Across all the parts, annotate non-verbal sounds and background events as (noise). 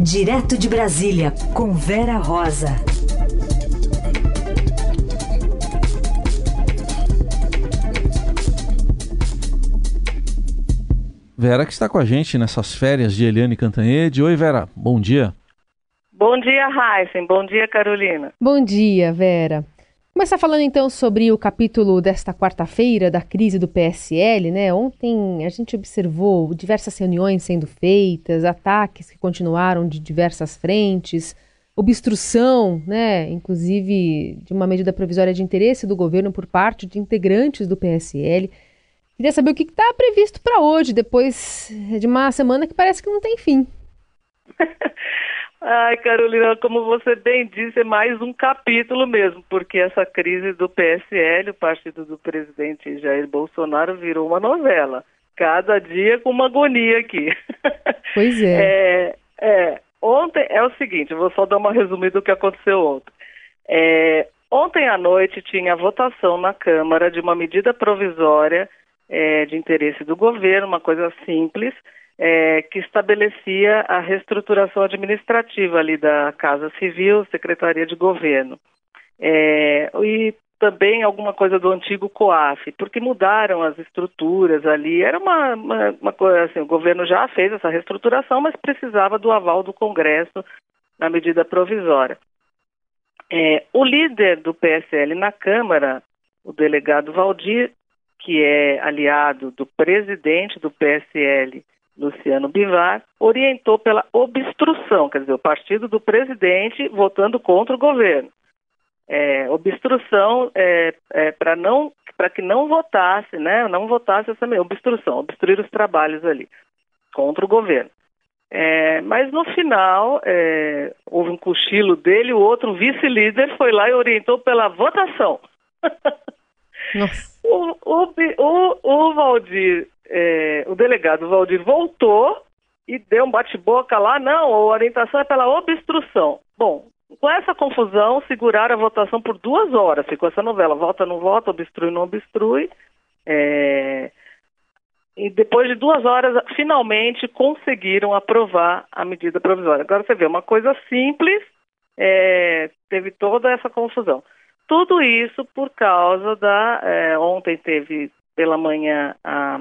Direto de Brasília, com Vera Rosa. Vera que está com a gente nessas férias de Eliane Cantanhede. Oi, Vera, bom dia. Bom dia, Heisen. Bom dia, Carolina. Bom dia, Vera. Começar falando então sobre o capítulo desta quarta-feira da crise do PSL, né? Ontem a gente observou diversas reuniões sendo feitas, ataques que continuaram de diversas frentes, obstrução, né? Inclusive de uma medida provisória de interesse do governo por parte de integrantes do PSL. Queria saber o que está previsto para hoje, depois de uma semana que parece que não tem fim. (laughs) Ai, Carolina, como você bem disse, é mais um capítulo mesmo, porque essa crise do PSL, o partido do presidente Jair Bolsonaro, virou uma novela. Cada dia com uma agonia aqui. (laughs) Pois é. é, é ontem é o seguinte, vou só dar uma resumida do que aconteceu ontem. É, ontem à noite tinha votação na Câmara de uma medida provisória é, de interesse do governo, uma coisa simples, é, que estabelecia a reestruturação administrativa ali da Casa Civil, Secretaria de Governo. É, e também alguma coisa do antigo COAF, porque mudaram as estruturas ali. Era uma, uma, uma coisa assim, o governo já fez essa reestruturação, mas precisava do aval do Congresso na medida provisória. É, o líder do PSL na Câmara, o delegado Valdir, que é aliado do presidente do PSL, Luciano Bivar, orientou pela obstrução, quer dizer, o partido do presidente votando contra o governo. É, obstrução é, é para não para que não votasse, né? Não votasse essa obstrução, obstruir os trabalhos ali contra o governo. É, mas no final é, houve um cochilo dele, o outro vice-líder foi lá e orientou pela votação. (laughs) o, o, o, o Valdir é, o delegado Valdir voltou e deu um bate-boca lá, não, a orientação é pela obstrução. Bom, com essa confusão, seguraram a votação por duas horas, ficou essa novela, vota, não vota, obstrui, não obstrui. É... E depois de duas horas, finalmente conseguiram aprovar a medida provisória. Agora você vê, uma coisa simples, é... teve toda essa confusão. Tudo isso por causa da. É, ontem teve pela manhã a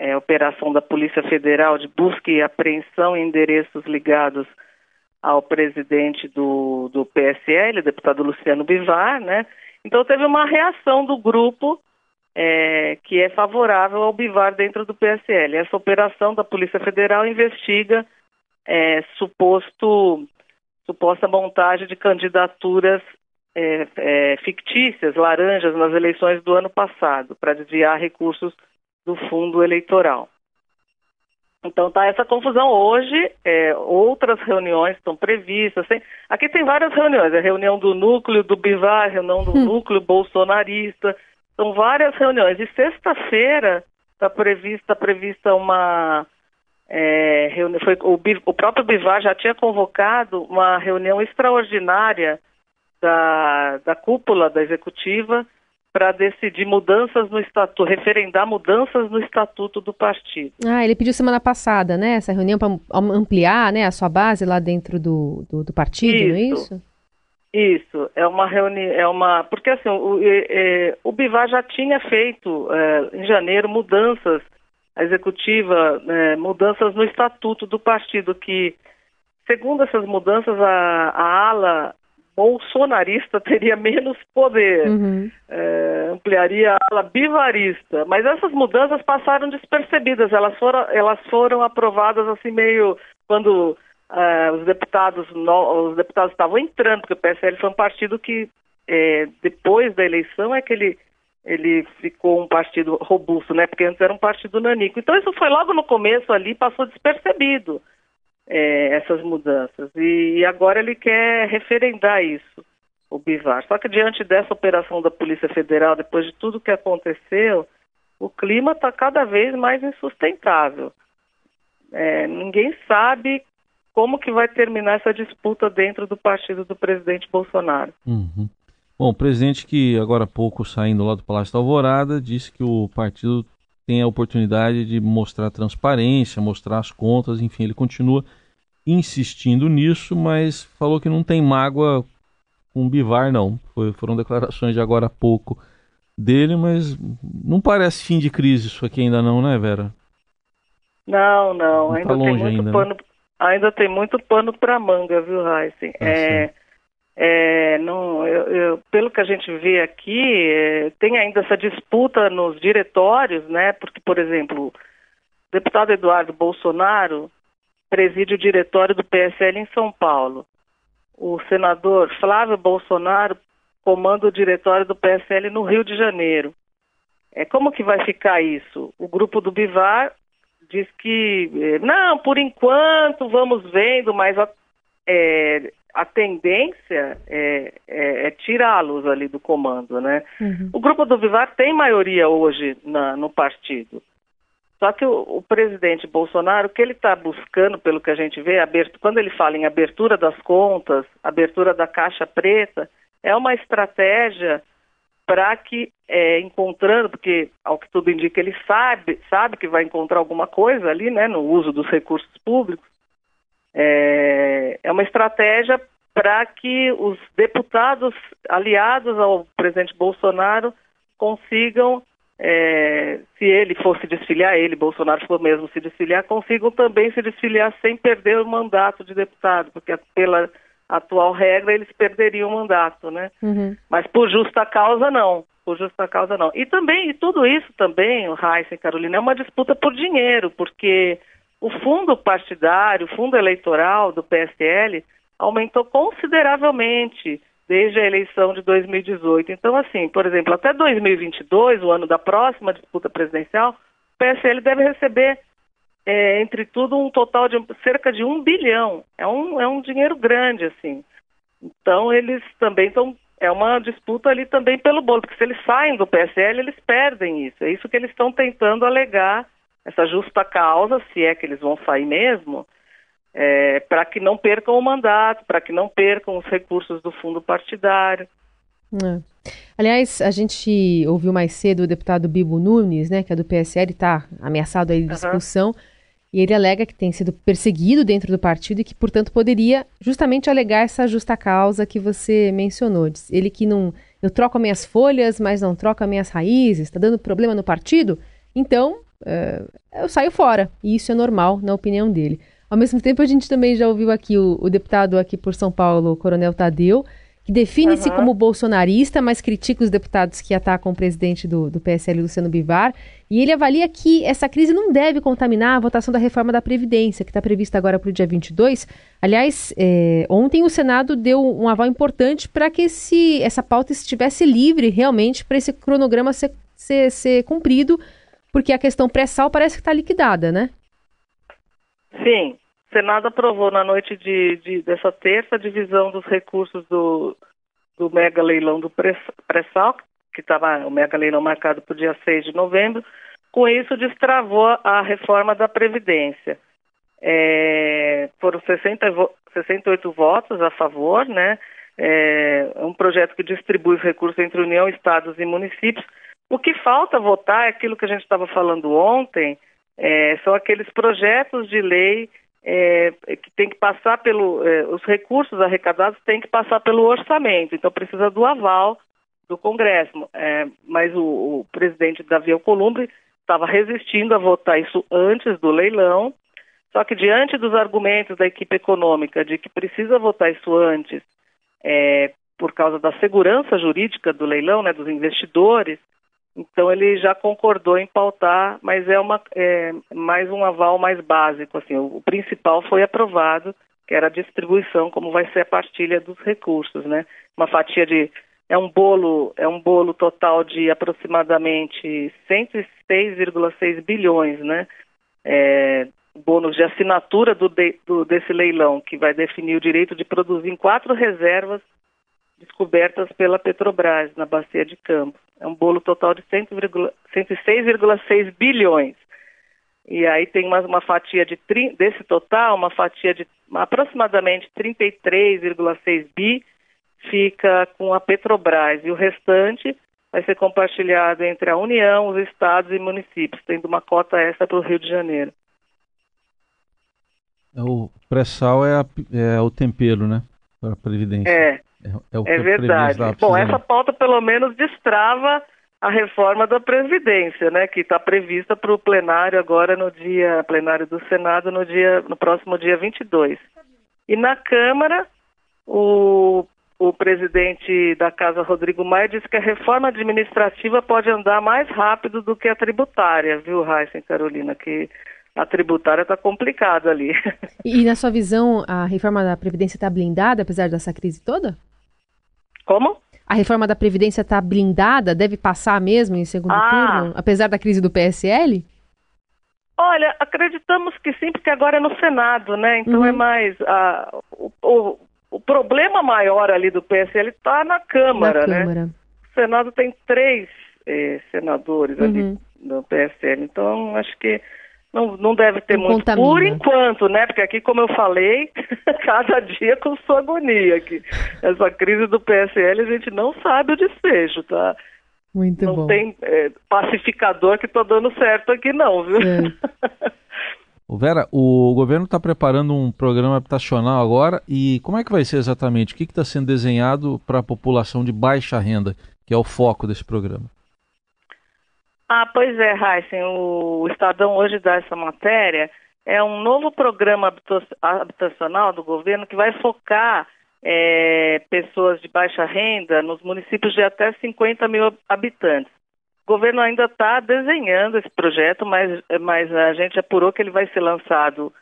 é, operação da Polícia Federal de busca e apreensão em endereços ligados ao presidente do, do PSL, deputado Luciano Bivar, né? Então teve uma reação do grupo é, que é favorável ao Bivar dentro do PSL. Essa operação da Polícia Federal investiga é, suposto, suposta montagem de candidaturas é, é fictícias, laranjas, nas eleições do ano passado, para desviar recursos do fundo eleitoral. Então tá essa confusão hoje, é, outras reuniões estão previstas. Tem, aqui tem várias reuniões, a reunião do núcleo do Bivar, reunião do hum. núcleo bolsonarista, são várias reuniões. E sexta-feira está prevista, prevista uma é, reunião, foi, o, o próprio Bivar já tinha convocado uma reunião extraordinária da, da cúpula da executiva para decidir mudanças no estatuto, referendar mudanças no estatuto do partido. Ah, ele pediu semana passada, né? Essa reunião para ampliar, né, a sua base lá dentro do, do, do partido, isso, não é isso? Isso, é uma reunião, é uma, porque assim, o, é, o Bivar já tinha feito é, em janeiro mudanças, a executiva, é, mudanças no estatuto do partido que, segundo essas mudanças, a, a ala bolsonarista teria menos poder, uhum. é, ampliaria a ala bivarista. Mas essas mudanças passaram despercebidas, elas foram, elas foram aprovadas assim meio quando é, os deputados no, os deputados estavam entrando, porque o PSL foi um partido que é, depois da eleição é que ele ele ficou um partido robusto, né? Porque antes era um partido nanico. Então isso foi logo no começo ali, passou despercebido é, essas mudanças. E, agora ele quer referendar isso, o Bivar. Só que diante dessa operação da Polícia Federal, depois de tudo que aconteceu, o clima está cada vez mais insustentável. É, ninguém sabe como que vai terminar essa disputa dentro do partido do presidente Bolsonaro. Uhum. Bom, o presidente que agora há pouco saindo lá do Palácio da Alvorada disse que o partido tem a oportunidade de mostrar transparência, mostrar as contas, enfim, ele continua insistindo nisso, mas falou que não tem mágoa com o Bivar, não. Foi, foram declarações de agora há pouco dele, mas não parece fim de crise isso aqui ainda não, né, Vera? Não, não, não ainda tá tem muito ainda, né? pano, né? ainda tem muito pano para manga, viu, Heisen? Ah, é, é, não, eu, eu, pelo que a gente vê aqui, é, tem ainda essa disputa nos diretórios, né? Porque, por exemplo, o deputado Eduardo Bolsonaro preside o diretório do PSL em São Paulo. O senador Flávio Bolsonaro comanda o diretório do PSL no Rio de Janeiro. É, como que vai ficar isso? O grupo do Bivar diz que, é, não, por enquanto vamos vendo, mas a, é, a tendência é, é, é tirá-los ali do comando, né? Uhum. O grupo do Vivar tem maioria hoje na, no partido. Só que o, o, presidente Bolsonaro, o que ele está buscando, pelo que a gente vê, quando ele fala em abertura das contas, abertura da caixa preta, é uma estratégia para que, é, encontrando, porque ao que tudo indica, ele sabe, sabe que vai encontrar alguma coisa ali, né, no uso dos recursos públicos, é, é uma estratégia para que os deputados aliados ao presidente Bolsonaro consigam é, se ele fosse desfiliar, ele, Bolsonaro, for mesmo se desfiliar, consigam também se desfiliar sem perder o mandato de deputado, porque pela atual regra eles perderiam o mandato, né? Uhum. Mas por justa causa não, por justa causa não. E também, e tudo isso também, o Heisen e Carolina, é uma disputa por dinheiro, porque o fundo partidário, o fundo eleitoral do PSL aumentou consideravelmente desde a eleição de 2018. Então, assim, por exemplo, até 2022, o ano da próxima disputa presidencial, o PSL deve receber, é, entre tudo, um total de cerca de um bilhão. É um, é um dinheiro grande, assim. Então, eles também estão. É uma disputa ali também pelo bolo, porque se eles saem do PSL, eles perdem isso. É isso que eles estão tentando alegar, essa justa causa, se é que eles vão sair mesmo, é, para que não percam o mandato, para que não percam os recursos do fundo partidário. É. Aliás, a gente ouviu mais cedo o deputado Bibo Nunes, né, que é do PSL, está ameaçado aí de expulsão, uhum. e ele alega que tem sido perseguido dentro do partido e que, portanto, poderia justamente alegar essa justa causa que você mencionou. Ele que não. Eu troco minhas folhas, mas não troco minhas raízes, está dando problema no partido, então uh, eu saio fora. E isso é normal, na opinião dele. Ao mesmo tempo, a gente também já ouviu aqui o, o deputado aqui por São Paulo, o Coronel Tadeu, que define-se uhum. como bolsonarista, mas critica os deputados que atacam o presidente do, do PSL, Luciano Bivar. E ele avalia que essa crise não deve contaminar a votação da reforma da Previdência, que está prevista agora para o dia 22. Aliás, é, ontem o Senado deu um aval importante para que esse, essa pauta estivesse livre realmente para esse cronograma ser, ser, ser cumprido, porque a questão pré-sal parece que está liquidada, né? Sim, o Senado aprovou na noite de, de, dessa terça a divisão dos recursos do, do mega leilão do pré-sal, que estava o mega leilão marcado para o dia 6 de novembro. Com isso, destravou a reforma da Previdência. É, foram 60, 68 votos a favor, né? É um projeto que distribui os recursos entre União, Estados e municípios. O que falta votar é aquilo que a gente estava falando ontem, é, são aqueles projetos de lei é, que tem que passar pelo. É, os recursos arrecadados têm que passar pelo orçamento, então precisa do aval do Congresso. É, mas o, o, presidente Davi Alcolumbre estava resistindo a votar isso antes do leilão, só que diante dos argumentos da equipe econômica de que precisa votar isso antes, é, por causa da segurança jurídica do leilão, né, dos investidores, então ele já concordou em pautar, mas é, uma, é mais um aval mais básico. Assim, o, principal foi aprovado, que era a distribuição, como vai ser a partilha dos recursos, né? Uma fatia de é um bolo é um bolo total de aproximadamente 106,6 bilhões, né? É, bônus de assinatura do, de, do, desse leilão, que vai definir o direito de produzir em quatro reservas descobertas pela Petrobras na bacia de Campos. É um bolo total de 106,6 bilhões. E aí tem uma, uma fatia de desse total, uma fatia de aproximadamente 33,6 bi fica com a Petrobras e o restante vai ser compartilhado entre a União, os estados e municípios, tendo uma cota extra para o Rio de Janeiro. É o pré-sal é, é o tempero, né? Para a Previdência. É, É, é a verdade. Bom, essa pauta pelo menos destrava a reforma da Previdência, né, que está prevista para o plenário agora no dia plenário do Senado no dia no próximo dia 22. E na Câmara o o presidente da Casa, Rodrigo Maia, disse que a reforma administrativa pode andar mais rápido do que a tributária, viu, Raíssa e Carolina? Que a tributária está complicada ali. E, e na sua visão, a reforma da Previdência está blindada, apesar dessa crise toda? Como? A reforma da Previdência está blindada? Deve passar mesmo em segundo Ah. turno, apesar da crise do PSL? Olha, acreditamos que sim, porque agora é no Senado, né? Então Uhum. é mais. ah, o, o, o problema maior ali do PSL está na Câmara, na né? Câmara. O Senado tem três eh, senadores ali Uhum. do PSL, então acho que não, não deve ter Não muito. contamina. Por enquanto, né? Porque aqui, como eu falei, (laughs) cada dia com sua agonia. Que essa crise do PSL a gente não sabe o desfecho, tá? Muito não bom. tem eh, pacificador que tá dando certo aqui, não, viu? É. (laughs) Vera, o governo está preparando um programa habitacional agora e como é que vai ser exatamente? O que está sendo desenhado para a população de baixa renda, que é o foco desse programa? Ah, pois é, Heisen, o Estadão hoje dá essa matéria. É um novo programa habita- habitacional do governo que vai focar eh, pessoas de baixa renda nos municípios de até 50 mil habitantes. O governo ainda está desenhando esse projeto, mas, mas a gente apurou que ele vai ser lançado,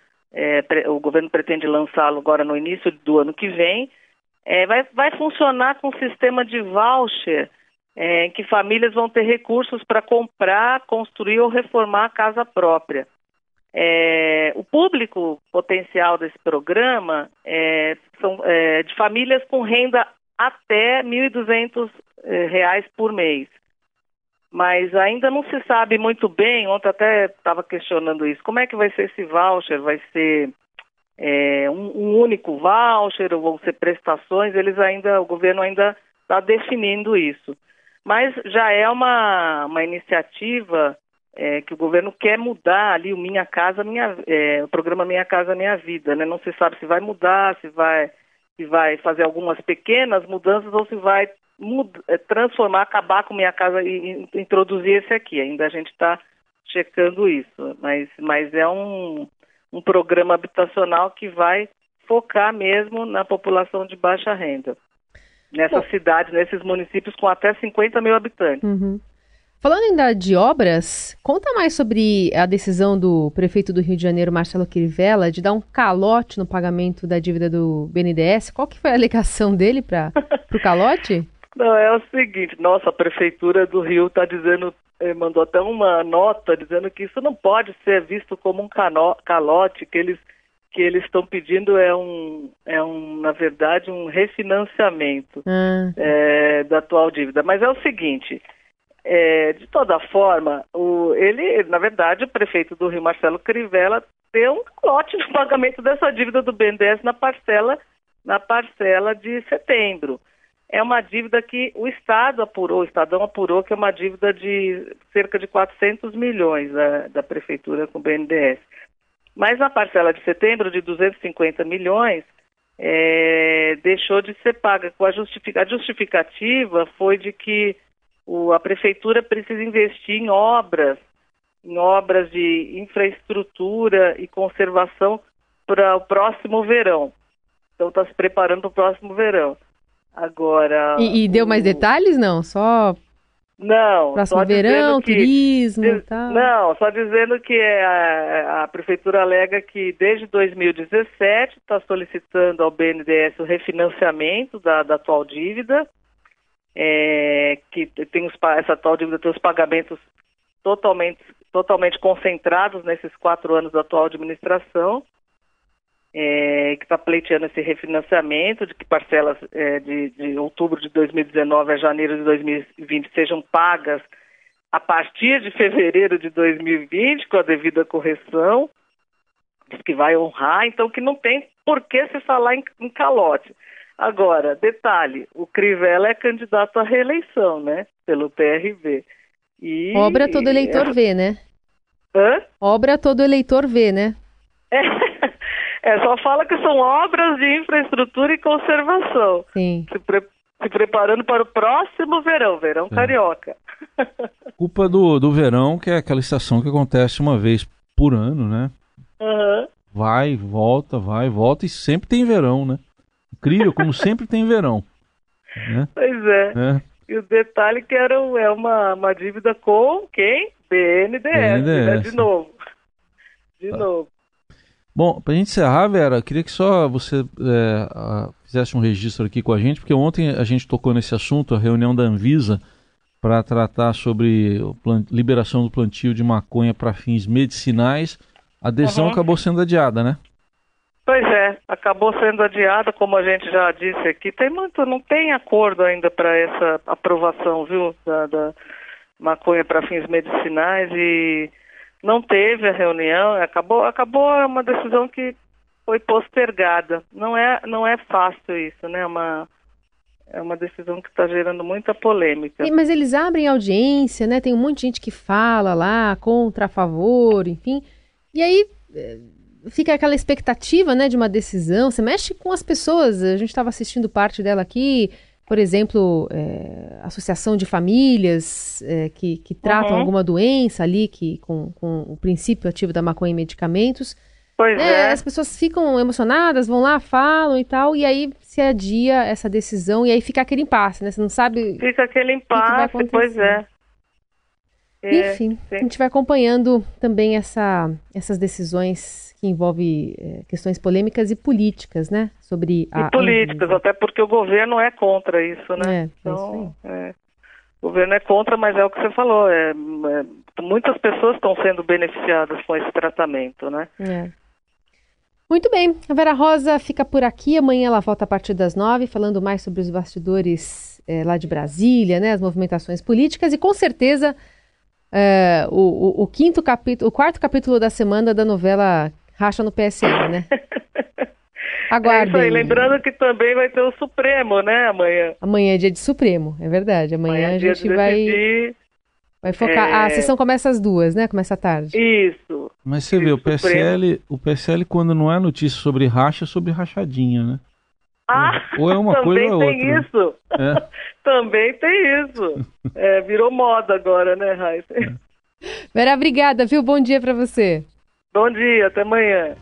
pre- o governo pretende lançá-lo agora no início do ano que vem. Eh, vai, vai funcionar com um sistema de voucher é, que famílias vão ter recursos para comprar, construir ou reformar a casa própria. É, o público potencial desse programa é, são é, de famílias com renda até R$ 1.200 eh, reais por mês. Mas ainda não se sabe muito bem, ontem até estava questionando isso, como é que vai ser esse voucher? Vai ser é, um, um único voucher ou vão ser prestações? Eles ainda, o governo ainda está definindo isso. Mas já é uma, uma iniciativa é, que o governo quer mudar ali o Minha Casa Minha é, o programa Minha Casa Minha Vida, né? Não se sabe se vai mudar, se vai se vai fazer algumas pequenas mudanças ou se vai é, transformar, acabar com Minha Casa e, e introduzir esse aqui. Ainda a gente está checando isso, mas mas é um um programa habitacional que vai focar mesmo na população de baixa renda. Nessas Bom. cidades, nesses municípios com até 50 mil habitantes. Uhum. Falando ainda de obras, conta mais sobre a decisão do prefeito do Rio de Janeiro, Marcelo Crivella, de dar um calote no pagamento da dívida do BNDES. Qual que foi a alegação dele para o calote? (laughs) Não, é o seguinte, nossa, a prefeitura do Rio está dizendo, eh, mandou até uma nota dizendo que isso não pode ser visto como um cano- calote, que eles que eles estão pedindo é um, é um, na verdade, um refinanciamento. Ah, é, da atual dívida. Mas é o seguinte, é, de toda forma, o, ele, na verdade, o prefeito do Rio, Marcelo Crivella, deu um lote no (laughs) pagamento dessa dívida do BNDES na parcela, na parcela de setembro. É uma dívida que o Estado apurou, o Estadão apurou que é uma dívida de cerca de 400 milhões da, da Prefeitura com o BNDES. Mas na parcela de setembro, de 250 milhões, é, deixou de ser paga. Com a, a justificativa foi de que o- a prefeitura precisa investir em obras, em obras de infraestrutura e conservação para o próximo verão. Então está se preparando para o próximo verão. Agora. e, e deu mais o- detalhes? Não, só Não. próximo só dizendo verão, que- turismo e tal. Não, só dizendo que a, a prefeitura alega que desde 2017 está solicitando ao BNDES o refinanciamento da, da atual dívida, é, que tem os, essa atual dívida tem os pagamentos totalmente, totalmente concentrados nesses quatro anos da atual administração, é, que está pleiteando esse refinanciamento, de que parcelas é, de, de outubro de 2019 a janeiro de 2020 sejam pagas a partir de fevereiro de 2020, com a devida correção, diz que vai honrar, então que não tem por que se falar em, em calote. Agora, detalhe, o Crivella é candidato à reeleição, né, pelo PRB. E, Obra todo eleitor vê, né? Hã? Obra todo eleitor vê, né? É, só fala que são obras de infraestrutura e conservação. Sim. Se, pre- se preparando para o próximo verão, verão carioca. (laughs) Culpa do, do verão, que é aquela estação que acontece uma vez por ano, né? Aham. Vai, volta, vai, volta e sempre tem verão, né? Incrível como (laughs) sempre tem verão. Né? Pois é. É. E o detalhe que era é uma, uma dívida com quem? BNDES, né? BNDES. De novo. De novo. Bom, pra gente encerrar, Vera, queria que só você é, a- fizesse um registro aqui com a gente, porque ontem a gente tocou nesse assunto, a reunião da Anvisa, para tratar sobre liberação do plantio de maconha para fins medicinais. A adesão Uhum. acabou sendo adiada, né? Pois é, acabou sendo adiada, como a gente já disse aqui. Tem muito, não tem acordo ainda para essa aprovação, viu, da, da maconha para fins medicinais e não teve a reunião. Acabou, acabou uma decisão que foi postergada. Não é, não é fácil isso, né? É uma é uma decisão que está gerando muita polêmica. E- Mas eles abrem audiência, né? Tem um monte de gente que fala lá, contra, a favor, enfim. E aí eh, fica aquela expectativa, né, de uma decisão. Você mexe com as pessoas. A gente estava assistindo parte dela aqui, por exemplo, eh, associação de famílias eh, que, que tratam Uhum. alguma doença ali, que com, com o princípio ativo da maconha e medicamentos. Pois É, é. As pessoas ficam emocionadas, vão lá, falam e tal, e aí se adia essa decisão, e aí fica aquele impasse, né? Você não sabe Fica aquele que vai impasse, pois é. É, Enfim, a gente vai acompanhando também essa, essas decisões que envolvem eh, questões polêmicas e políticas, né? Sobre a. E políticas, Anvisa. até porque o governo é contra isso, né? É, é Então, é, o governo é contra, mas é o que você falou. É, é, muitas pessoas estão sendo beneficiadas com esse tratamento, né? É. Muito bem, a Vera Rosa fica por aqui. Amanhã ela volta a partir das nove, falando mais sobre os bastidores eh, lá de Brasília, né? As movimentações políticas e com certeza eh, o, o- o quinto capítulo, o quarto capítulo da semana da novela Racha no PSL, né? (laughs) É Aguardem. isso aí. Lembrando que também vai ter o Supremo, né? Amanhã. Amanhã é dia de Supremo, é verdade. Amanhã, Amanhã é a dia gente de vai, decidir. vai focar. é, A sessão começa às duas, né? Começa à tarde. Isso. Mas você vê, o Supremo. PSL, o PSL quando não é notícia sobre racha, é sobre rachadinha, né? Ah, Ou é uma também coisa ou é tem outra. isso. É. (laughs) Também tem isso. É, virou moda agora, né, Raíssa? Vera, obrigada, viu? Bom dia pra você. Bom dia, até amanhã.